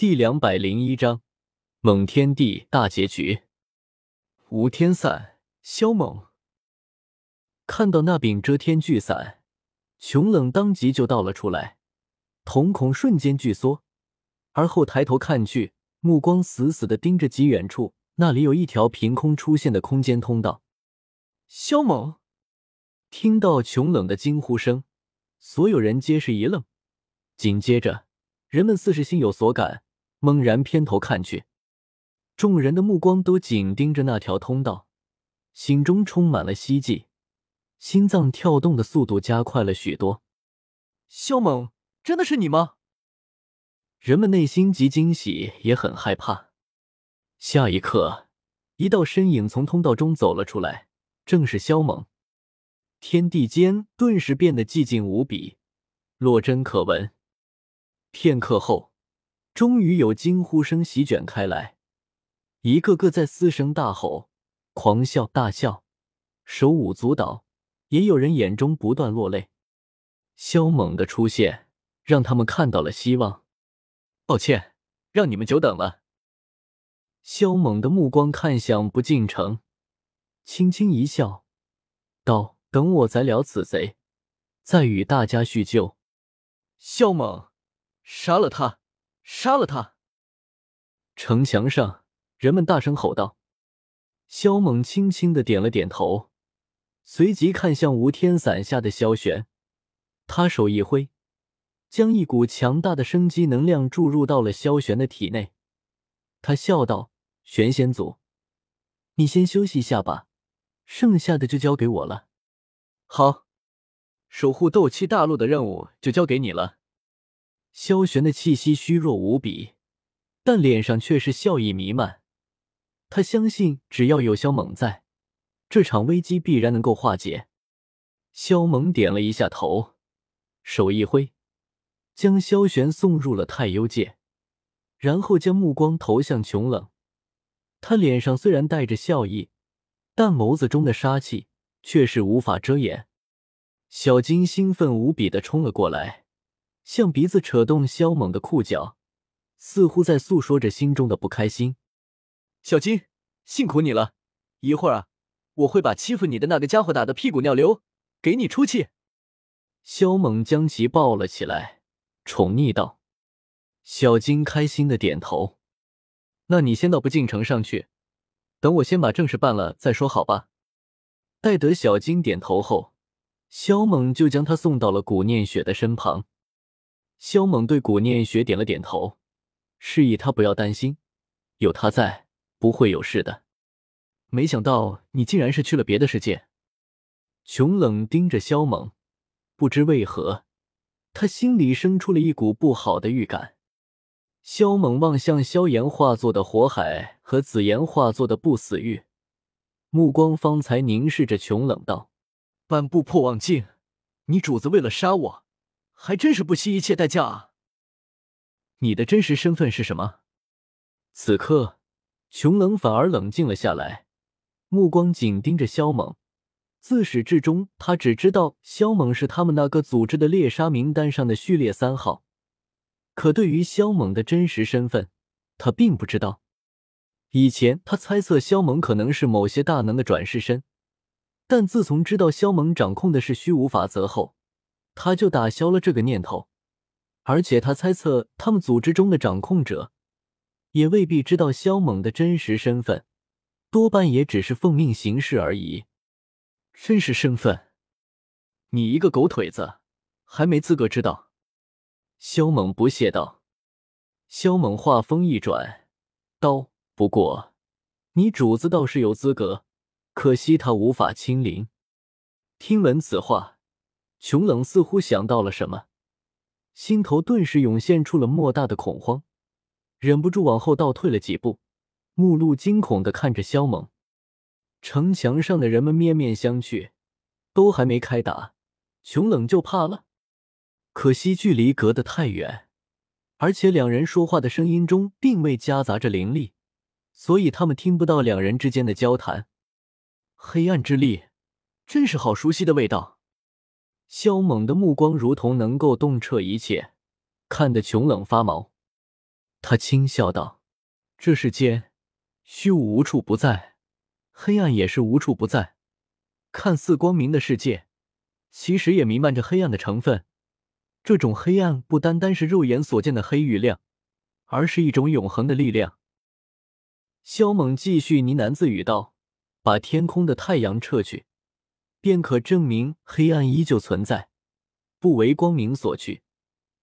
第两百零一章猛天地大结局。无天伞，萧猛看到那柄遮天巨伞，穷冷当即就倒了出来，瞳孔瞬间巨缩，而后抬头看去，目光死死的盯着极远处，那里有一条凭空出现的空间通道。萧猛听到穷冷的惊呼声，所有人皆是一愣，紧接着，人们似是心有所感。猛然偏头看去，众人的目光都紧盯着那条通道，心中充满了希冀，心脏跳动的速度加快了许多。萧猛，真的是你吗？人们内心极惊喜，也很害怕。下一刻，一道身影从通道中走了出来，正是萧猛。天地间顿时变得寂静无比，落针可闻。片刻后。终于有惊呼声席卷开来，一个个在嘶声大吼、狂笑大笑，手舞足蹈，也有人眼中不断落泪。萧猛的出现让他们看到了希望。抱歉，让你们久等了。萧猛的目光看向不进城，轻轻一笑，道：“等我宰了此贼，再与大家叙旧。”萧猛，杀了他！杀了他！城墙上，人们大声吼道。萧猛轻轻的点了点头，随即看向无天伞下的萧玄，他手一挥，将一股强大的生机能量注入到了萧玄的体内。他笑道：“玄仙祖，你先休息一下吧，剩下的就交给我了。”好，守护斗气大陆的任务就交给你了。萧玄的气息虚弱无比，但脸上却是笑意弥漫。他相信，只要有萧猛在，这场危机必然能够化解。萧猛点了一下头，手一挥，将萧玄送入了太幽界，然后将目光投向穷冷。他脸上虽然带着笑意，但眸子中的杀气却是无法遮掩。小金兴奋无比的冲了过来。向鼻子扯动肖猛的裤脚，似乎在诉说着心中的不开心。小金，辛苦你了！一会儿啊，我会把欺负你的那个家伙打得屁滚尿流，给你出气。肖猛将其抱了起来，宠溺道。小金开心的点头。那你先到不进城上去，等我先把正事办了再说，好吧？待得小金点头后，肖猛就将他送到了古念雪的身旁。萧猛对古念雪点了点头，示意他不要担心，有他在，不会有事的。没想到你竟然是去了别的世界。穷冷盯着萧猛，不知为何，他心里生出了一股不好的预感。萧猛望向萧炎化作的火海和紫炎化作的不死玉，目光方才凝视着穷冷道：“半步破妄境，你主子为了杀我。”还真是不惜一切代价啊！你的真实身份是什么？此刻，琼冷反而冷静了下来，目光紧盯着萧猛。自始至终，他只知道萧猛是他们那个组织的猎杀名单上的序列三号，可对于萧猛的真实身份，他并不知道。以前他猜测萧猛可能是某些大能的转世身，但自从知道萧猛掌控的是虚无法则后，他就打消了这个念头，而且他猜测他们组织中的掌控者也未必知道萧猛的真实身份，多半也只是奉命行事而已。真实身份，你一个狗腿子还没资格知道。萧猛不屑道。萧猛话锋一转，道：“不过，你主子倒是有资格，可惜他无法亲临。”听闻此话。穷冷似乎想到了什么，心头顿时涌现出了莫大的恐慌，忍不住往后倒退了几步，目露惊恐的看着萧猛。城墙上的人们面面相觑，都还没开打，穷冷就怕了。可惜距离隔得太远，而且两人说话的声音中并未夹杂着灵力，所以他们听不到两人之间的交谈。黑暗之力，真是好熟悉的味道。萧猛的目光如同能够洞彻一切，看得穷冷发毛。他轻笑道：“这世间，虚无无处不在，黑暗也是无处不在。看似光明的世界，其实也弥漫着黑暗的成分。这种黑暗不单单是肉眼所见的黑与亮，而是一种永恒的力量。”萧猛继续呢喃自语道：“把天空的太阳撤去，便可证明黑暗依旧存在，不为光明所去。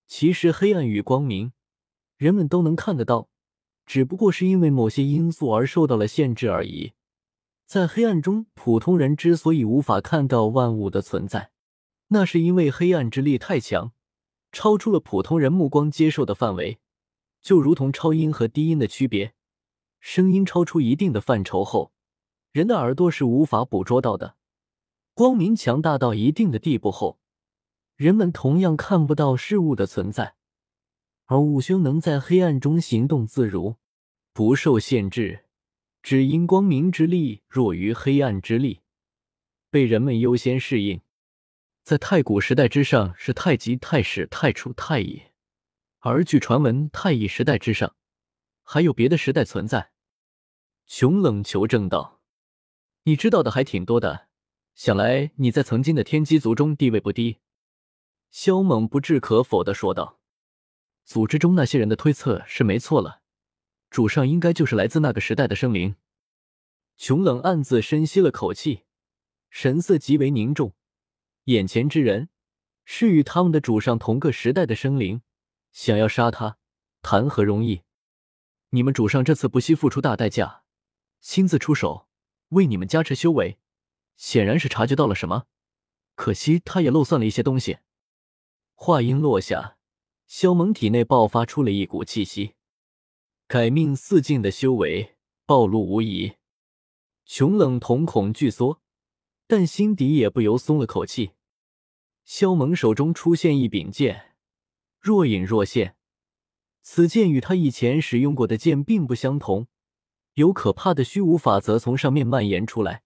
其实，黑暗与光明。”人们都能看得到，只不过是因为某些因素而受到了限制而已。在黑暗中，普通人之所以无法看到万物的存在，那是因为黑暗之力太强，超出了普通人目光接受的范围。就如同超音和低音的区别，声音超出一定的范畴后，人的耳朵是无法捕捉到的。光明强大到一定的地步后，人们同样看不到事物的存在。而悟修能在黑暗中行动自如，不受限制，只因光明之力弱于黑暗之力，被人们优先适应。在太古时代之上是太极、太始、太初、太乙，而据传闻，太乙时代之上还有别的时代存在。穷冷求证道：“你知道的还挺多的，想来你在曾经的天机族中地位不低。”萧猛不置可否的说道。组织中那些人的推测是没错了，主上应该就是来自那个时代的生灵。穷冷暗自深吸了口气，神色极为凝重。眼前之人是与他们的主上同个时代的生灵，想要杀他，谈何容易？你们主上这次不惜付出大代价，亲自出手为你们加持修为，显然是察觉到了什么。可惜他也漏算了一些东西。话音落下。萧猛体内爆发出了一股气息，改命四境的修为暴露无遗。穷冷瞳孔巨缩，但心底也不由松了口气。萧猛手中出现一柄剑，若隐若现。此剑与他以前使用过的剑并不相同，有可怕的虚无法则从上面蔓延出来。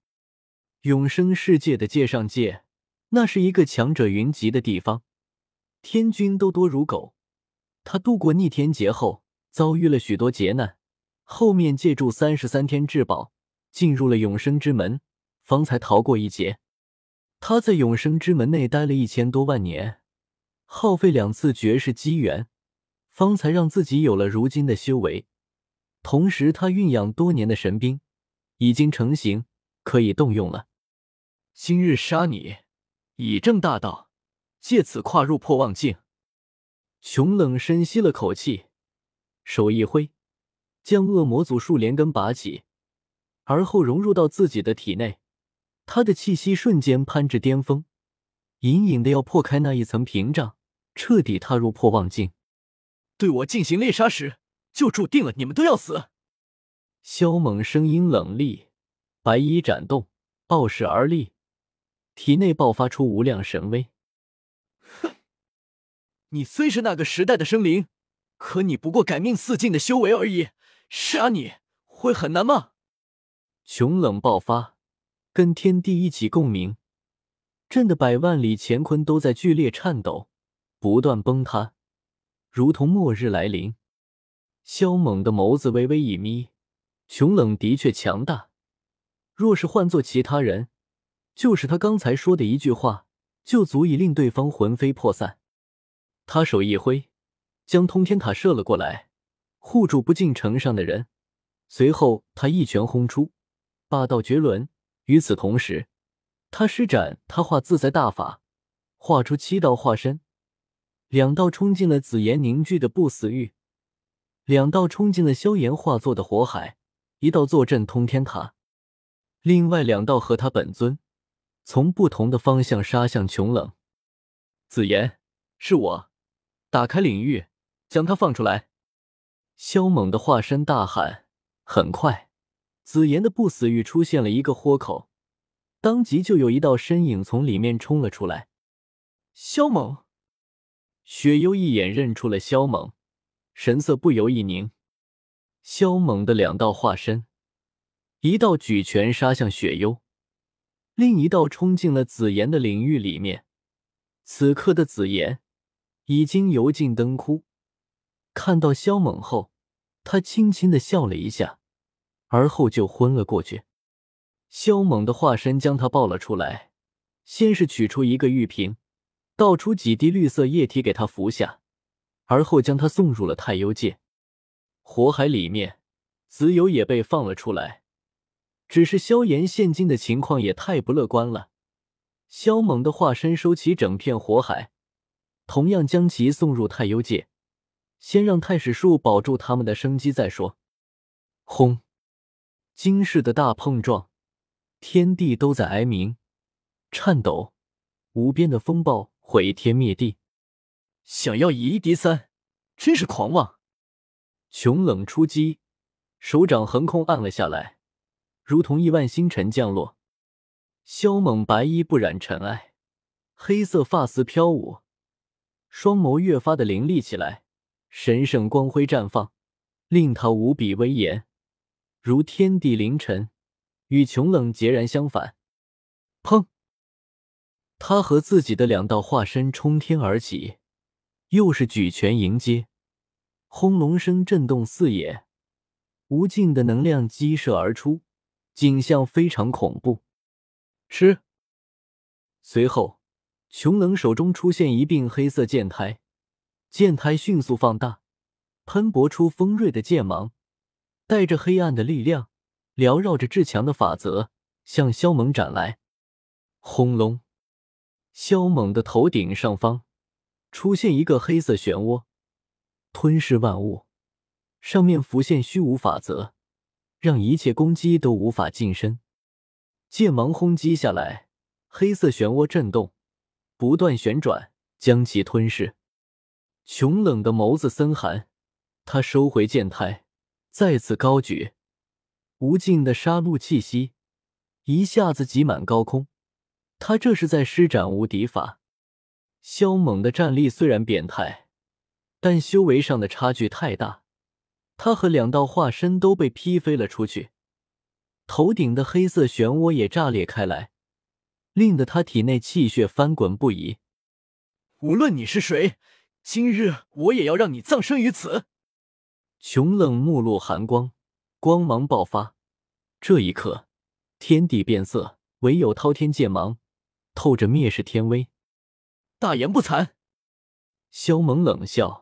永生世界的界上界，那是一个强者云集的地方。天君都多如狗，他度过逆天劫后，遭遇了许多劫难，后面借助三十三天至宝，进入了永生之门，方才逃过一劫。他在永生之门内待了一千多万年，耗费两次绝世机缘，方才让自己有了如今的修为。同时，他蕴养多年的神兵已经成型，可以动用了。今日杀你，以正大道。借此跨入破妄境，熊冷深吸了口气，手一挥，将恶魔祖树连根拔起，而后融入到自己的体内。他的气息瞬间攀至巅峰，隐隐的要破开那一层屏障，彻底踏入破妄境。对我进行猎杀时，就注定了你们都要死。萧猛声音冷厉，白衣展动，傲视而立，体内爆发出无量神威。哼，你虽是那个时代的生灵，可你不过改命四境的修为而已，杀你会很难吗？穷冷爆发，跟天地一起共鸣，震得百万里乾坤都在剧烈颤抖，不断崩塌，如同末日来临。萧猛的眸子微微一眯，穷冷的确强大，若是换做其他人，就是他刚才说的一句话。就足以令对方魂飞魄散。他手一挥，将通天塔射了过来，护住不进城上的人。随后，他一拳轰出，霸道绝伦。与此同时，他施展他化自在大法，画出七道化身，两道冲进了紫炎凝聚的不死域，两道冲进了萧炎化作的火海，一道坐镇通天塔，另外两道和他本尊。从不同的方向杀向穷冷，紫妍，是我，打开领域，将他放出来。萧猛的化身大喊。很快，紫妍的不死域出现了一个豁口，当即就有一道身影从里面冲了出来。萧猛，雪幽一眼认出了萧猛，神色不由一凝。萧猛的两道化身，一道举拳杀向雪幽。另一道冲进了紫妍的领域里面，此刻的紫妍已经油尽灯枯。看到萧猛后，他轻轻的笑了一下，而后就昏了过去。萧猛的化身将他抱了出来，先是取出一个玉瓶，倒出几滴绿色液体给他服下，而后将他送入了太幽界。火海里面，子友也被放了出来。只是萧炎现今的情况也太不乐观了。萧猛的化身收起整片火海，同样将其送入太幽界，先让太史树保住他们的生机再说。轰！惊世的大碰撞，天地都在哀鸣、颤抖，无边的风暴毁天灭地。想要以一敌三，真是狂妄！穷冷出击，手掌横空按了下来，如同亿万星辰降落。萧猛白衣不染尘埃，黑色发丝飘舞，双眸越发的凌厉起来，神圣光辉绽放，令他无比威严，如天地凌晨，与穷冷截然相反。砰！他和自己的两道化身冲天而起，又是举拳迎接。轰隆声震动四野，无尽的能量激射而出，景象非常恐怖。吃。随后，琼冷手中出现一柄黑色剑胎，剑胎迅速放大，喷薄出锋锐的剑芒，带着黑暗的力量，缭绕着至强的法则向萧猛斩来。轰隆！萧猛的头顶上方出现一个黑色漩涡。吞噬万物，上面浮现虚无法则，让一切攻击都无法近身。剑芒轰击下来，黑色漩涡震动，不断旋转，将其吞噬。穷冷的眸子森寒，他收回剑胎，再次高举，无尽的杀戮气息一下子挤满高空。他这是在施展无敌法。萧猛的战力虽然变态。但修为上的差距太大，他和两道化身都被劈飞了出去，头顶的黑色漩涡也炸裂开来，令得他体内气血翻滚不已。无论你是谁，今日我也要让你葬身于此！穷冷目露寒光，光芒爆发。这一刻，天地变色，唯有滔天剑芒透着灭世天威。大言不惭！萧猛冷笑。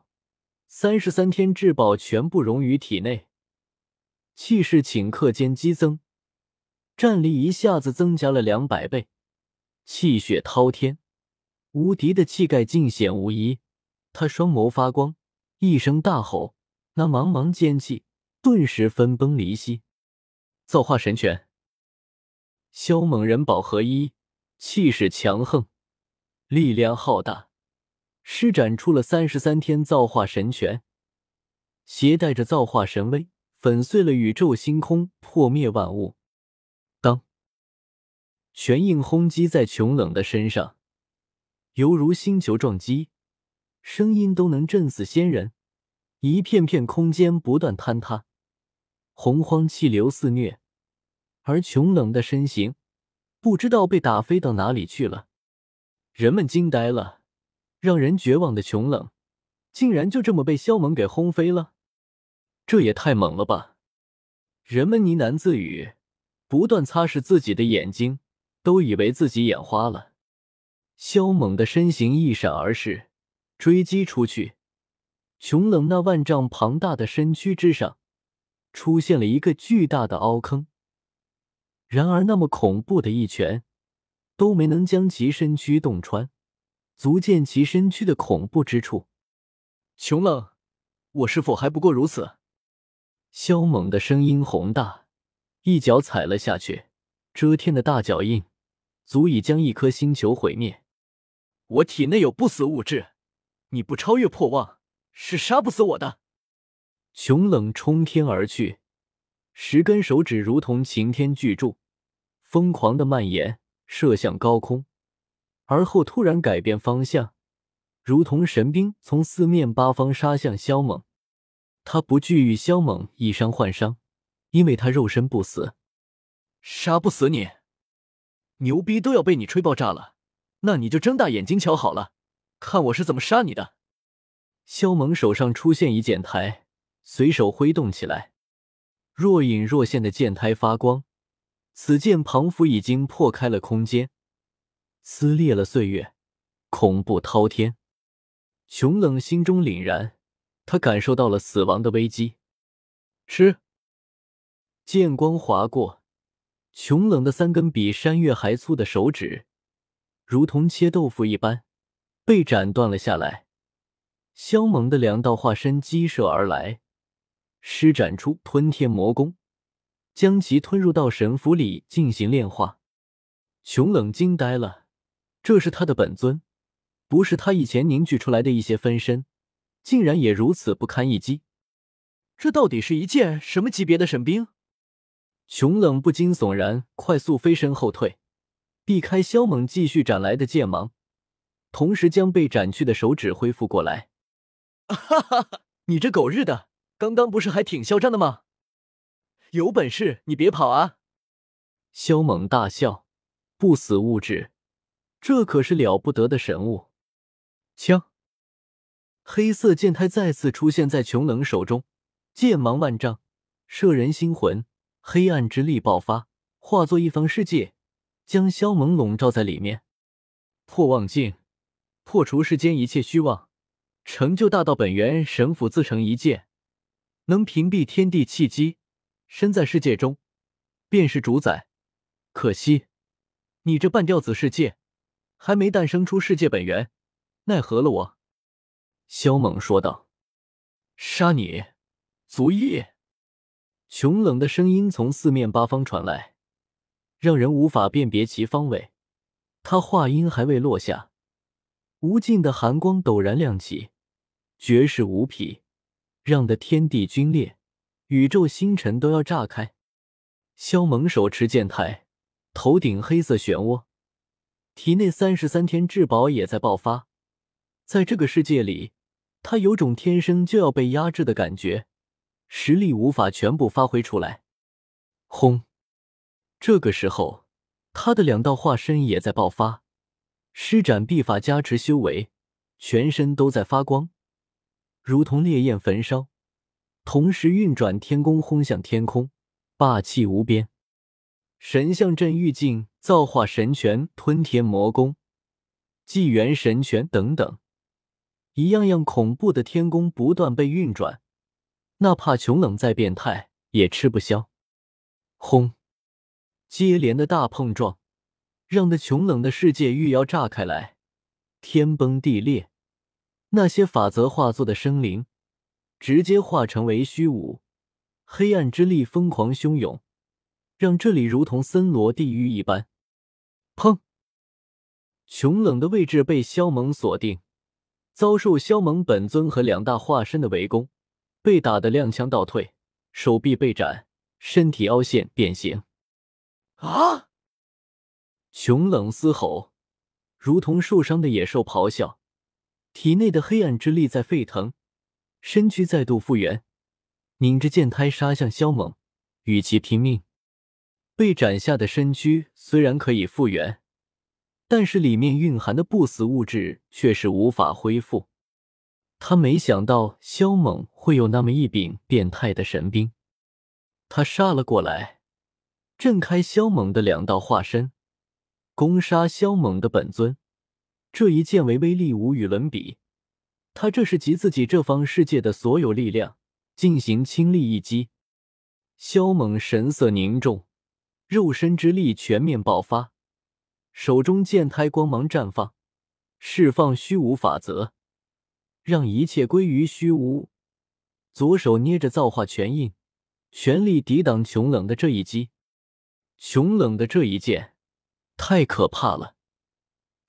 三十三天至宝全部融于体内，气势顷刻间激增，战力一下子增加了两百倍，气血滔天，无敌的气概尽显无疑。他双眸发光，一声大吼，那茫茫剑气顿时分崩离析。造化神拳，萧猛人宝合一，气势强横，力量浩大。施展出了三十三天造化神拳，携带着造化神威，粉碎了宇宙星空，破灭万物。当，拳印轰击在穷冷的身上，犹如星球撞击，声音都能震死仙人。一片片空间不断坍塌，洪荒气流肆虐，而穷冷的身形不知道被打飞到哪里去了。人们惊呆了。让人绝望的穷冷，竟然就这么被萧猛给轰飞了，这也太猛了吧！人们呢喃自语，不断擦拭自己的眼睛，都以为自己眼花了。萧猛的身形一闪而逝，追击出去。穷冷那万丈庞大的身躯之上，出现了一个巨大的凹坑。然而，那么恐怖的一拳，都没能将其身躯洞穿。足见其身躯的恐怖之处。穷冷，我是否还不过如此？萧猛的声音宏大，一脚踩了下去，遮天的大脚印足以将一颗星球毁灭。我体内有不死物质，你不超越破妄，是杀不死我的。穷冷冲天而去，十根手指如同擎天巨柱，疯狂的蔓延，射向高空。而后突然改变方向，如同神兵从四面八方杀向萧猛。他不惧与萧猛以伤换伤，因为他肉身不死，杀不死你，牛逼都要被你吹爆炸了。那你就睁大眼睛瞧好了，看我是怎么杀你的。萧猛手上出现一剑台，随手挥动起来，若隐若现的剑胎发光，此剑仿佛已经破开了空间，撕裂了岁月，恐怖滔天。穷冷心中凛然，他感受到了死亡的危机。吃，剑光划过，穷冷的三根比山岳还粗的手指，如同切豆腐一般，被斩断了下来。萧猛的两道化身激射而来，施展出吞天魔功，将其吞入到神符里进行炼化。穷冷惊呆了，这是他的本尊。不是他以前凝聚出来的一些分身，竟然也如此不堪一击。这到底是一件什么级别的神兵？穷冷不禁悚然，快速飞身后退，避开萧猛继续斩来的剑芒，同时将被斩去的手指恢复过来。哈哈哈！你这狗日的，刚刚不是还挺嚣张的吗？有本事你别跑啊！萧猛大笑，不死物质，这可是了不得的神物。枪，黑色剑胎再次出现在琼冷手中，剑芒万丈，摄人心魂，黑暗之力爆发，化作一方世界，将萧猛笼罩在里面。破妄境，破除世间一切虚妄，成就大道本源神斧自成一剑，能屏蔽天地气机。身在世界中，便是主宰。可惜，你这半吊子世界，还没诞生出世界本源。奈何了我，萧猛说道：“杀你，足矣。”穷冷的声音从四面八方传来，让人无法辨别其方位。他话音还未落下，无尽的寒光陡然亮起，绝世无匹，让得天地龟裂，宇宙星辰都要炸开。萧猛手持剑台，头顶黑色漩涡，体内三十三天至宝也在爆发。在这个世界里，他有种天生就要被压制的感觉，实力无法全部发挥出来。轰！这个时候，他的两道化身也在爆发，施展秘法加持修为，全身都在发光，如同烈焰焚烧，同时运转天宫轰向天空，霸气无边。神像镇狱境、造化神拳、吞天魔功、纪元神拳等等。一样样恐怖的天宫不断被运转，哪怕穷冷再变态也吃不消。轰！接连的大碰撞，让的穷冷的世界欲要炸开来，天崩地裂。那些法则化作的生灵，直接化成为虚无。黑暗之力疯狂汹涌，让这里如同森罗地狱一般。砰！穷冷的位置被萧猛锁定。遭受萧猛本尊和两大化身的围攻，被打得踉跄倒退，手臂被斩，身体凹陷变形。啊！穷冷嘶吼，如同受伤的野兽咆哮，体内的黑暗之力在沸腾，身躯再度复原，拧着剑胎杀向萧猛，与其拼命。被斩下的身躯虽然可以复原。但是里面蕴含的不死物质却是无法恢复。他没想到萧猛会有那么一柄变态的神兵，他杀了过来，震开萧猛的两道化身，攻杀萧猛的本尊。这一剑为威力无与伦比，他这是集自己这方世界的所有力量进行倾力一击。萧猛神色凝重，肉身之力全面爆发。手中剑胎光芒绽放，释放虚无法则，让一切归于虚无。左手捏着造化拳印，全力抵挡穷冷的这一击。穷冷的这一剑太可怕了，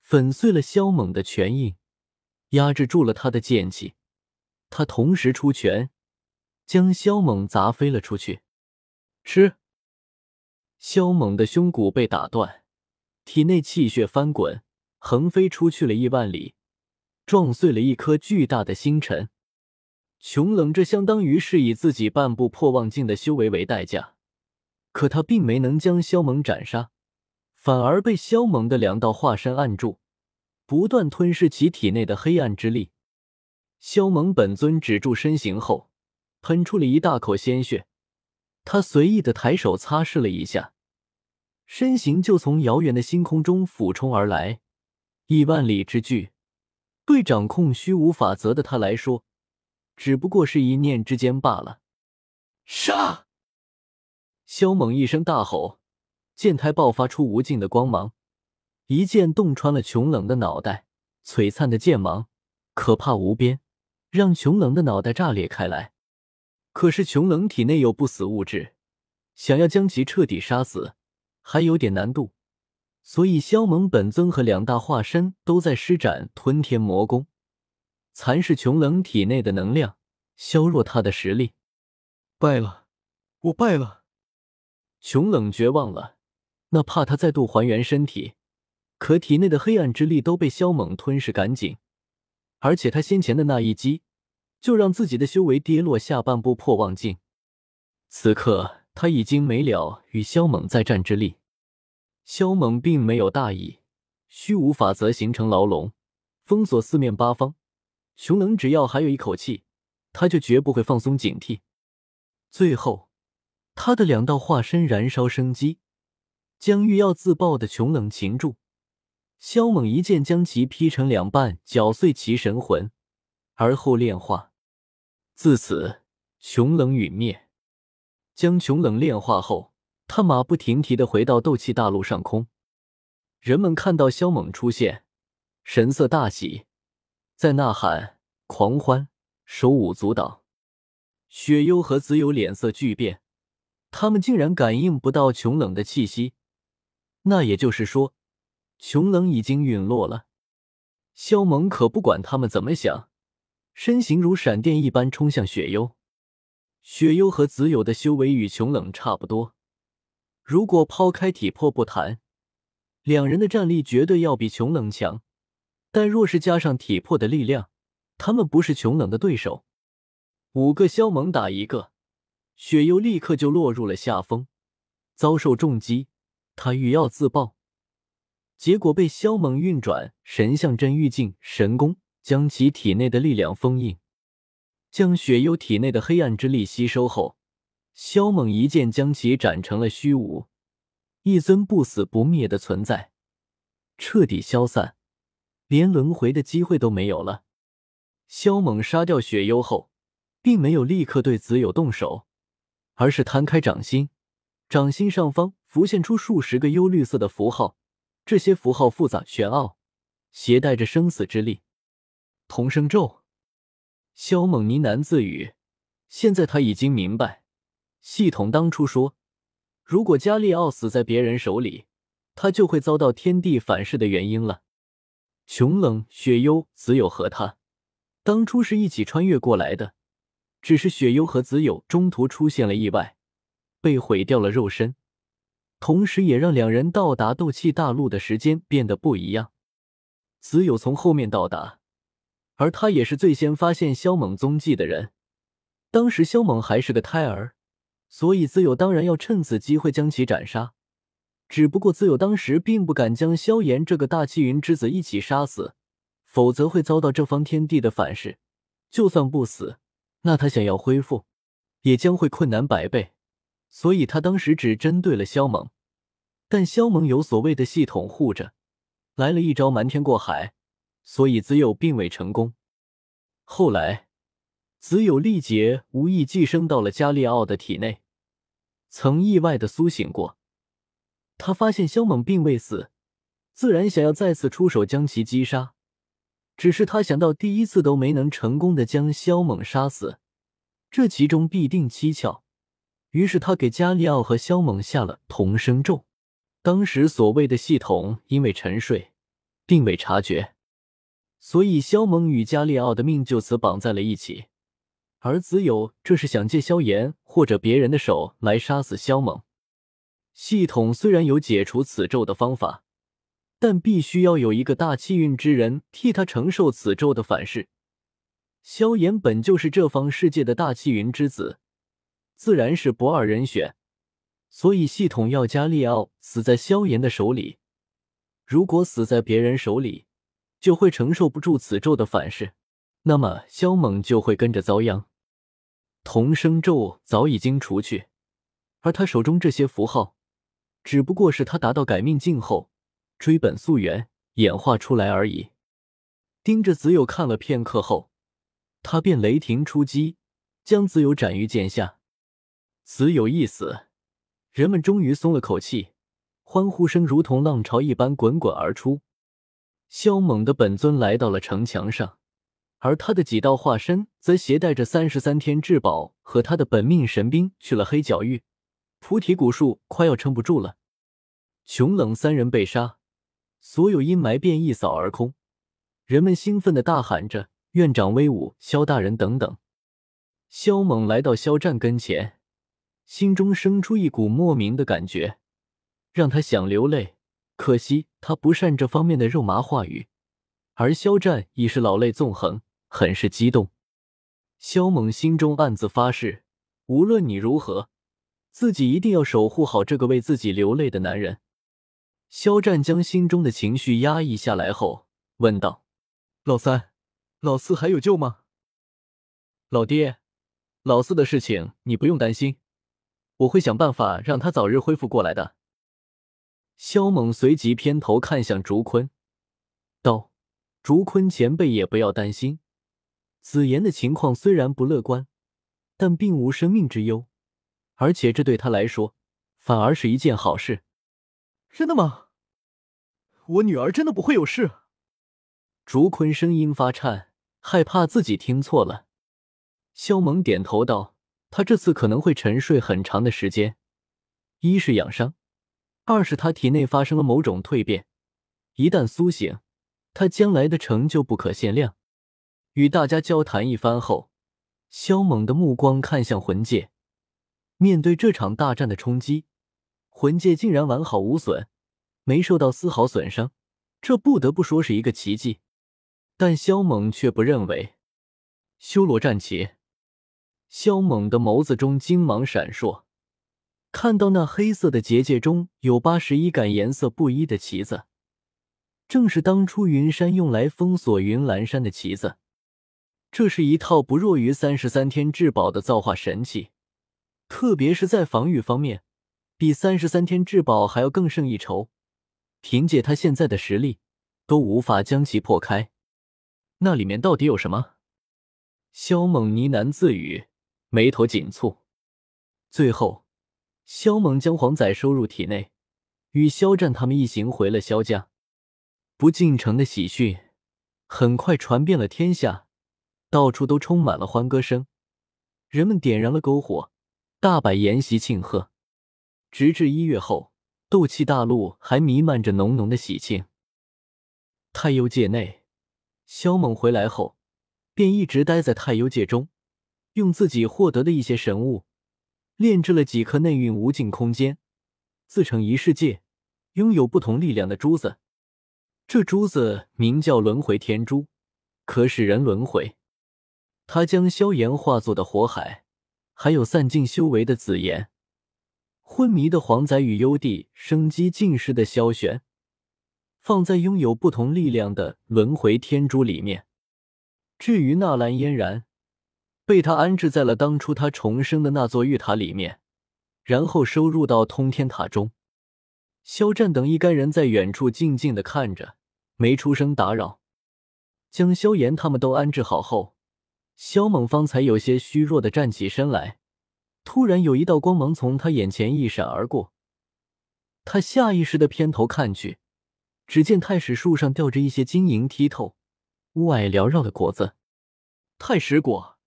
粉碎了萧猛的拳印，压制住了他的剑气。他同时出拳，将萧猛砸飞了出去。吃！萧猛的胸骨被打断。体内气血翻滚，横飞出去了亿万里，撞碎了一颗巨大的星辰。穷冷，这相当于是以自己半步破妄境的修为为代价，可他并没能将萧猛斩杀，反而被萧猛的两道化身按住，不断吞噬其体内的黑暗之力。萧猛本尊止住身形后，喷出了一大口鲜血。他随意的抬手擦拭了一下，身形就从遥远的星空中俯冲而来。亿万里之距，对掌控虚无法则的他来说，只不过是一念之间罢了。杀！萧猛一声大吼，剑胎爆发出无尽的光芒，一剑洞穿了穷冷的脑袋。璀璨的剑芒，可怕无边，让穷冷的脑袋炸裂开来。可是穷冷体内有不死物质，想要将其彻底杀死，还有点难度。所以萧猛本尊和两大化身都在施展吞天魔功，蚕食穷冷体内的能量，削弱他的实力。败了，我败了。穷冷绝望了，那怕他再度还原身体。可体内的黑暗之力都被萧猛吞噬干净，而且他先前的那一击，就让自己的修为跌落下半部破望境。此刻他已经没了与萧猛再战之力。萧猛并没有大意，虚无法则形成牢笼，封锁四面八方。熊能只要还有一口气，他就绝不会放松警惕。最后，他的两道化身燃烧生机，将欲要自爆的穷冷擒住。萧猛一剑将其劈成两半，搅碎其神魂，而后炼化。自此，穷冷陨灭。将穷冷炼化后，他马不停蹄的回到斗气大陆上空。人们看到萧猛出现，神色大喜，在呐喊、狂欢、手舞足蹈。雪幽和子友脸色巨变，他们竟然感应不到琼冷的气息。那也就是说。琼冷已经陨落了，萧猛可不管他们怎么想，身形如闪电一般冲向雪幽。雪幽和子友的修为与穷冷差不多，如果抛开体魄不谈，两人的战力绝对要比穷冷强。但若是加上体魄的力量，他们不是穷冷的对手。五个萧猛打一个，雪幽立刻就落入了下风，遭受重击。他欲要自爆。结果被萧猛运转神象真玉镜神功，将其体内的力量封印，将雪幽体内的黑暗之力吸收后，萧猛一剑将其斩成了虚无，一尊不死不灭的存在，彻底消散，连轮回的机会都没有了。萧猛杀掉雪幽后，并没有立刻对子友动手，而是摊开掌心，掌心上方浮现出数十个幽绿色的符号。这些符号复杂玄奥，携带着生死之力。同生咒，萧猛呢喃自语。现在他已经明白，系统当初说，如果加利奥死在别人手里，他就会遭到天地反噬的原因了。穷冷、雪幽、子友和他当初是一起穿越过来的，只是雪幽和子友中途出现了意外，被毁掉了肉身。同时，也让两人到达斗气大陆的时间变得不一样。子友从后面到达，而他也是最先发现萧猛踪迹的人。当时萧猛还是个胎儿，所以子友当然要趁此机会将其斩杀。只不过子友当时并不敢将萧炎这个大气云之子一起杀死，否则会遭到这方天地的反噬。就算不死，那他想要恢复，也将会困难百倍。所以他当时只针对了萧猛，但萧猛有所谓的系统护着，来了一招瞒天过海，所以子友并未成功。后来，子友力竭无意寄生到了加利奥的体内，曾意外的苏醒过。他发现萧猛并未死，自然想要再次出手将其击杀，只是他想到第一次都没能成功的将萧猛杀死，这其中必定蹊跷。于是他给加利奥和萧猛下了同生咒。当时所谓的系统因为沉睡，并未察觉，所以萧猛与加利奥的命就此绑在了一起。而子友这是想借萧炎或者别人的手来杀死萧猛。系统虽然有解除此咒的方法，但必须要有一个大气运之人替他承受此咒的反噬。萧炎本就是这方世界的大气云之子。自然是不二人选，所以系统要加利奥死在萧炎的手里。如果死在别人手里，就会承受不住此咒的反噬，那么萧猛就会跟着遭殃。同生咒早已经除去，而他手中这些符号，只不过是他达到改命境后追本溯源演化出来而已。盯着子友看了片刻后，他便雷霆出击，将子友斩于剑下。子友一死，人们终于松了口气，欢呼声如同浪潮一般滚滚而出。萧猛的本尊来到了城墙上。而他的几道化身则携带着三十三天至宝和他的本命神兵去了黑角域。菩提古树快要撑不住了，穷冷三人被杀，所有阴霾便一扫而空。人们兴奋的大喊着：“院长威武，萧大人等等。”萧猛来到萧战跟前，心中生出一股莫名的感觉，让他想流泪。可惜他不善这方面的肉麻话语，而肖战已是老泪纵横。很是激动，肖猛心中暗自发誓，无论你如何，自己一定要守护好这个为自己流泪的男人。肖战将心中的情绪压抑下来后，问道：“老三，老四还有救吗？”老爹，老四的事情你不用担心，我会想办法让他早日恢复过来的。萧猛随即偏头看向竹坤，道：“竹坤前辈也不要担心。”子言的情况虽然不乐观，但并无生命之忧，而且这对他来说反而是一件好事。真的吗？我女儿真的不会有事？竹坤声音发颤，害怕自己听错了。萧猛点头道：“他这次可能会沉睡很长的时间，一是养伤，二是他体内发生了某种蜕变，一旦苏醒，他将来的成就不可限量。”与大家交谈一番后，萧猛的目光看向魂界。面对这场大战的冲击，魂界竟然完好无损，没受到丝毫损伤，这不得不说是一个奇迹。但萧猛却不认为。修罗战旗，萧猛的眸子中金芒闪烁，看到那黑色的结界中有八十一杆颜色不一的旗子，正是当初云山用来封锁云岚山的旗子。这是一套不弱于三十三天至宝的造化神器，特别是在防御方面，比三十三天至宝还要更胜一筹。凭借他现在的实力，都无法将其破开。那里面到底有什么？萧猛呢喃自语，眉头紧蹙。最后，萧猛将黄仔收入体内，与肖战他们一行回了萧家。不进城的喜讯很快传遍了天下。到处都充满了欢歌声，人们点燃了篝火，大摆筵席庆贺。直至一月后，斗气大陆还弥漫着浓浓的喜庆。太幽界内，萧猛回来后，便一直待在太幽界中，用自己获得的一些神物，炼制了几颗内蕴无尽空间、自成一世界、拥有不同力量的珠子。这珠子名叫轮回天珠，可使人轮回。他将萧炎化作的火海，还有散尽修为的紫炎，昏迷的黄仔与幽帝，生机尽失的萧玄，放在拥有不同力量的轮回天珠里面。至于纳兰嫣然，被他安置在了当初他重生的那座玉塔里面，然后收入到通天塔中。肖战等一干人在远处静静的看着，没出声打扰。将萧炎他们都安置好后。萧猛方才有些虚弱的站起身来，突然有一道光芒从他眼前一闪而过，他下意识的偏头看去，只见太史树上吊着一些晶莹剔透、雾霭缭绕的果子。太史果，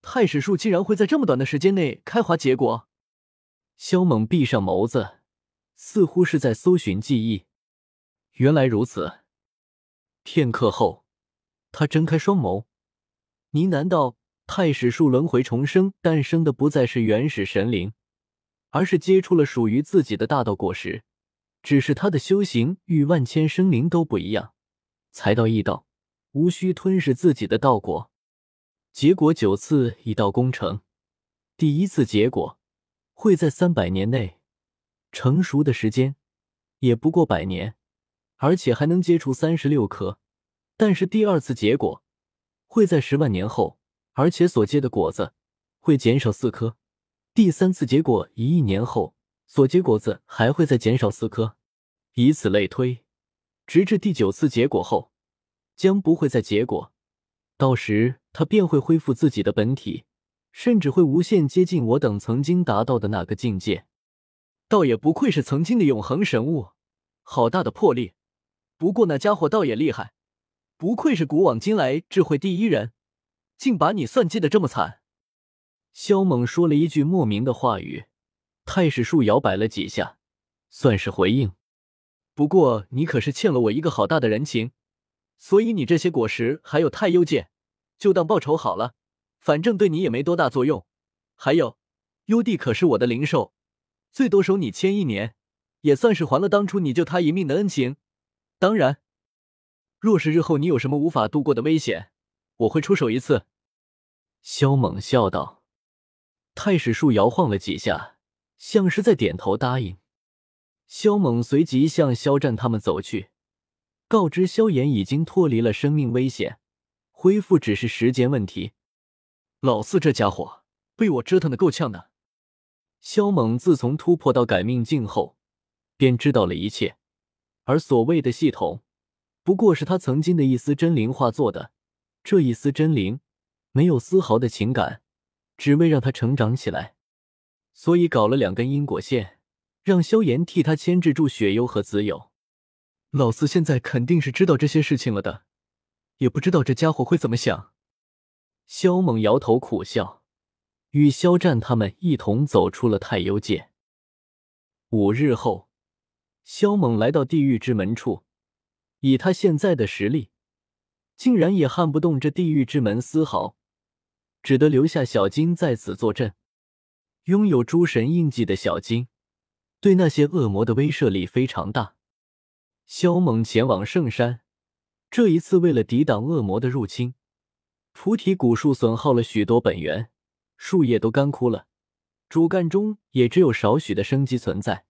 太史树竟然会在这么短的时间内开花结果？萧猛闭上眸子，似乎是在搜寻记忆。原来如此。片刻后，他睁开双眸。呢喃道：“太史树轮回重生，诞生的不再是原始神灵，而是结出了属于自己的大道果实。只是他的修行与万千生灵都不一样，才到一道，无需吞噬自己的道果。结果九次已到功成，第一次结果会在三百年内成熟的时间也不过百年，而且还能结出三十六颗。但是第二次结果。”会在十万年后，而且所结的果子会减少四颗，第三次结果一亿年后所结果子还会再减少四颗，以此类推，直至第九次结果后将不会再结果，到时他便会恢复自己的本体，甚至会无限接近我等曾经达到的那个境界。倒也不愧是曾经的永恒神物，好大的魄力！不过那家伙倒也厉害，不愧是古往今来智慧第一人，竟把你算计的这么惨。萧猛说了一句莫名的话语，太史树摇摆了几下，算是回应。不过你可是欠了我一个好大的人情，所以你这些果实还有太幽剑，就当报仇好了，反正对你也没多大作用。还有，幽帝可是我的灵兽。最多收你千一年，也算是还了当初你救他一命的恩情。当然，若是日后你有什么无法度过的危险，我会出手一次。”萧猛笑道。太史树摇晃了几下，像是在点头答应。萧猛随即向肖战他们走去，告知萧炎已经脱离了生命危险，恢复只是时间问题。老四这家伙被我折腾的够呛的。萧猛自从突破到改命境后，便知道了一切，而所谓的系统，不过是他曾经的一丝真灵化作的。这一丝真灵，没有丝毫的情感，只为让他成长起来。所以搞了两根因果线，让萧炎替他牵制住雪幽和子友。老四现在肯定是知道这些事情了的，也不知道这家伙会怎么想。萧猛摇头苦笑。与肖战他们一同走出了太幽界。五日后，萧猛来到地狱之门处，以他现在的实力，竟然也撼不动这地狱之门丝毫，只得留下小金在此坐镇。拥有诸神印记的小金，对那些恶魔的威慑力非常大。萧猛前往圣山，这一次为了抵挡恶魔的入侵，菩提古树损耗了许多本源。树叶都干枯了，主干中也只有少许的生机存在。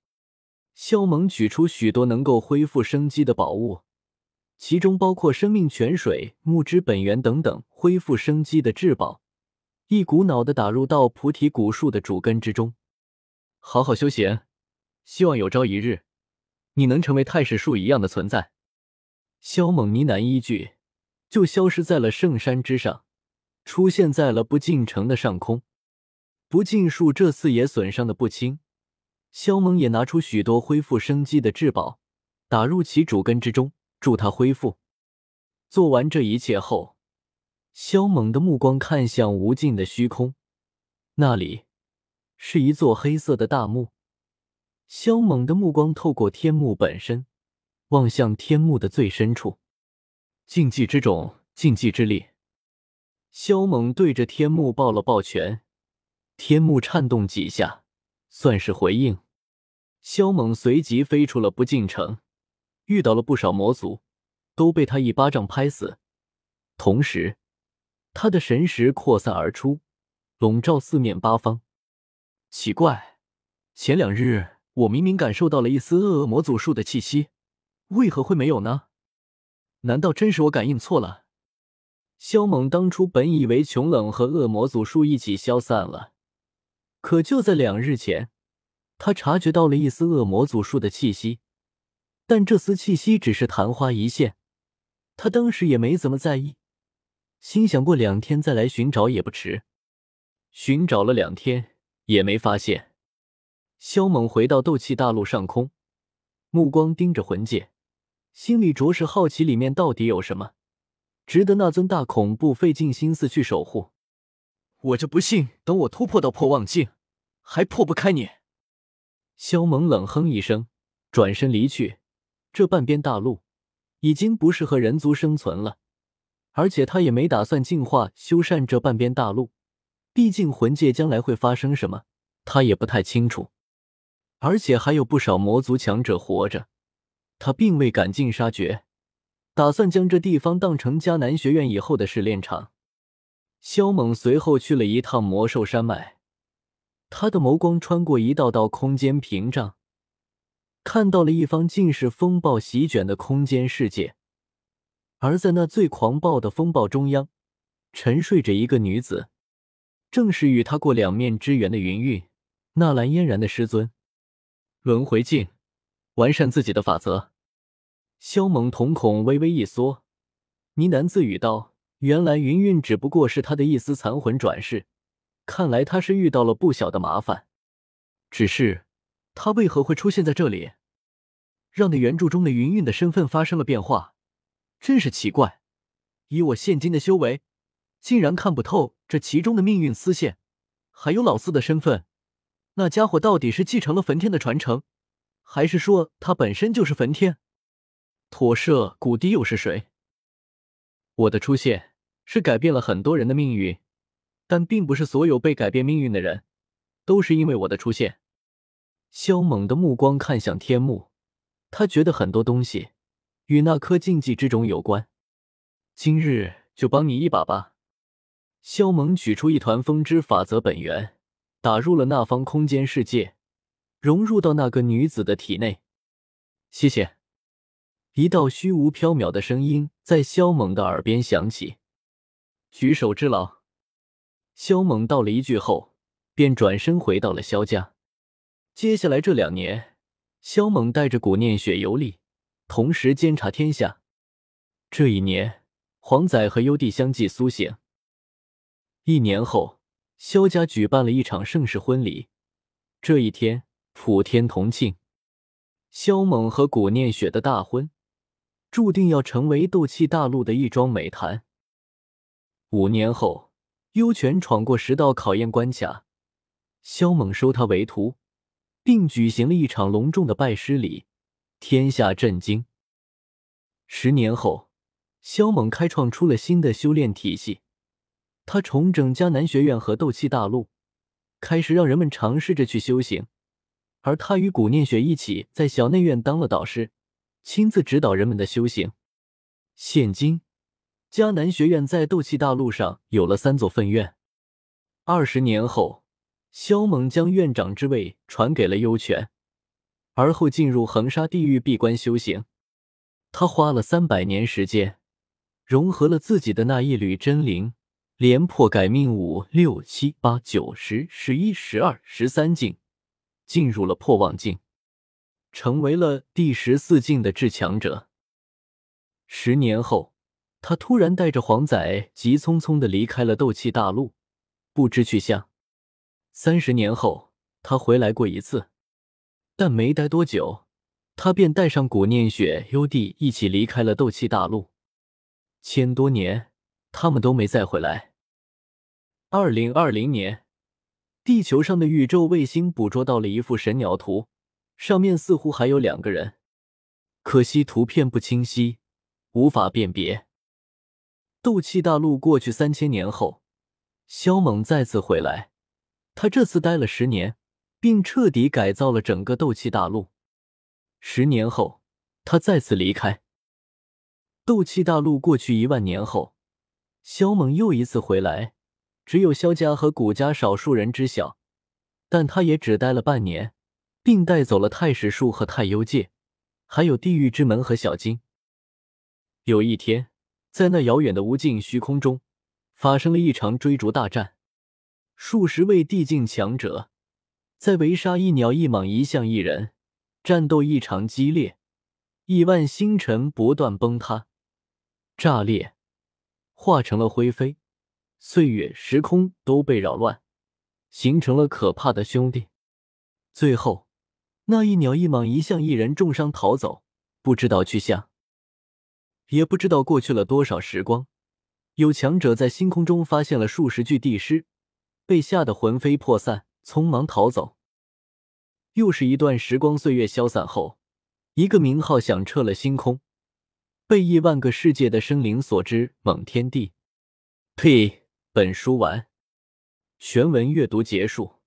萧猛取出许多能够恢复生机的宝物，其中包括生命泉水、木之本源等等恢复生机的至宝，一股脑的打入到菩提古树的主根之中。好好修行，希望有朝一日，你能成为太史树一样的存在。萧猛呢喃一句，就消失在了圣山之上。出现在了不进城的上空，不进树这次也损伤的不轻。萧猛也拿出许多恢复生机的至宝，打入其主根之中，助他恢复。做完这一切后，萧猛的目光看向无尽的虚空，那里是一座黑色的大墓。萧猛的目光透过天幕本身，望向天幕的最深处，禁忌之种，禁忌之力。萧猛对着天幕抱了抱拳，天幕颤动几下，算是回应。萧猛随即飞出了不进城，遇到了不少魔族，都被他一巴掌拍死。同时，他的神识扩散而出，笼罩四面八方。奇怪，前两日我明明感受到了一丝恶魔祖术的气息，为何会没有呢？难道真是我感应错了？萧猛当初本以为穷冷和恶魔祖术一起消散了，可就在两日前，他察觉到了一丝恶魔祖术的气息，但这丝气息只是昙花一现，他当时也没怎么在意，心想过两天再来寻找也不迟。寻找了两天也没发现，萧猛回到斗气大陆上空，目光盯着魂界，心里着实好奇里面到底有什么。值得那尊大恐怖费尽心思去守护，我就不信等我突破到破妄境，还破不开你。萧猛冷哼一声，转身离去。这半边大陆已经不适合人族生存了，而且他也没打算进化修缮这半边大陆。毕竟魂界将来会发生什么，他也不太清楚。而且还有不少魔族强者活着，他并未赶尽杀绝。打算将这地方当成迦南学院以后的试炼场。萧猛随后去了一趟魔兽山脉，他的眸光穿过一道道空间屏障，看到了一方尽是风暴席卷的空间世界。而在那最狂暴的风暴中央，沉睡着一个女子。正是与他过两面之缘的云韵，纳兰嫣然的师尊。轮回境，完善自己的法则。萧猛瞳孔微微一缩，呢喃自语道：“原来云韵只不过是他的一丝残魂转世，看来他是遇到了不小的麻烦。只是他为何会出现在这里，让那原著中的云韵的身份发生了变化？真是奇怪。以我现今的修为，竟然看不透这其中的命运丝线。还有老四的身份，那家伙到底是继承了焚天的传承，还是说他本身就是焚天？”妥射古帝又是谁？我的出现是改变了很多人的命运，但并不是所有被改变命运的人都是因为我的出现。萧猛的目光看向天幕，他觉得很多东西与那颗禁忌之种有关。今日就帮你一把吧。萧猛取出一团风之法则本源，打入了那方空间世界，融入到那个女子的体内。谢谢。一道虚无缥缈的声音在萧猛的耳边响起：“举手之劳。”萧猛道了一句后，便转身回到了萧家。接下来这两年，萧猛带着古念雪游历，同时监察天下。这一年，黄仔和幽帝相继苏醒。一年后，萧家举办了一场盛世婚礼。这一天，普天同庆，萧猛和古念雪的大婚。注定要成为斗气大陆的一桩美谈。五年后，幽泉闯过十道考验关卡，萧猛收他为徒，并举行了一场隆重的拜师礼，天下震惊。十年后，萧猛开创出了新的修炼体系，他重整迦南学院和斗气大陆，开始让人们尝试着去修行，而他与古念雪一起在小内院当了导师。亲自指导人们的修行。现今，迦南学院在斗气大陆上有了三座分院。二十年后，萧猛将院长之位传给了幽泉，而后进入横沙地狱闭关修行。他花了三百年时间，融合了自己的那一缕真灵，连破改命五六七八九十十一十二十三境，进入了破妄境。成为了第十四境的至强者。十年后，他突然带着黄仔急匆匆的离开了斗气大陆，不知去向。三十年后，他回来过一次，但没待多久，他便带上古念雪、幽帝一起离开了斗气大陆。千多年，他们都没再回来。二零二零年，地球上的宇宙卫星捕捉到了一幅神鸟图。上面似乎还有两个人，可惜图片不清晰，无法辨别。斗气大陆过去三千年后，萧猛再次回来，他这次待了十年，并彻底改造了整个斗气大陆。十年后，他再次离开斗气大陆。过去一万年后，萧猛又一次回来，只有萧家和古家少数人知晓，但他也只待了半年。并带走了太史树和太幽界，还有地狱之门和小金。有一天，在那遥远的无尽虚空中，发生了一场追逐大战。数十位地境强者在围杀一鸟一蟒一象一人，战斗异常激烈，亿万星辰不断崩塌、炸裂，化成了灰飞，岁月、时空都被扰乱，形成了可怕的兄弟。最后。那一鸟一蟒一象一人重伤逃走，不知道去向，也不知道过去了多少时光。有强者在星空中发现了数十具地尸，被吓得魂飞魄散，匆忙逃走。又是一段时光岁月消散后，一个名号响彻了星空，被亿万个世界的生灵所知。猛天地。呸！本书完，全文阅读结束。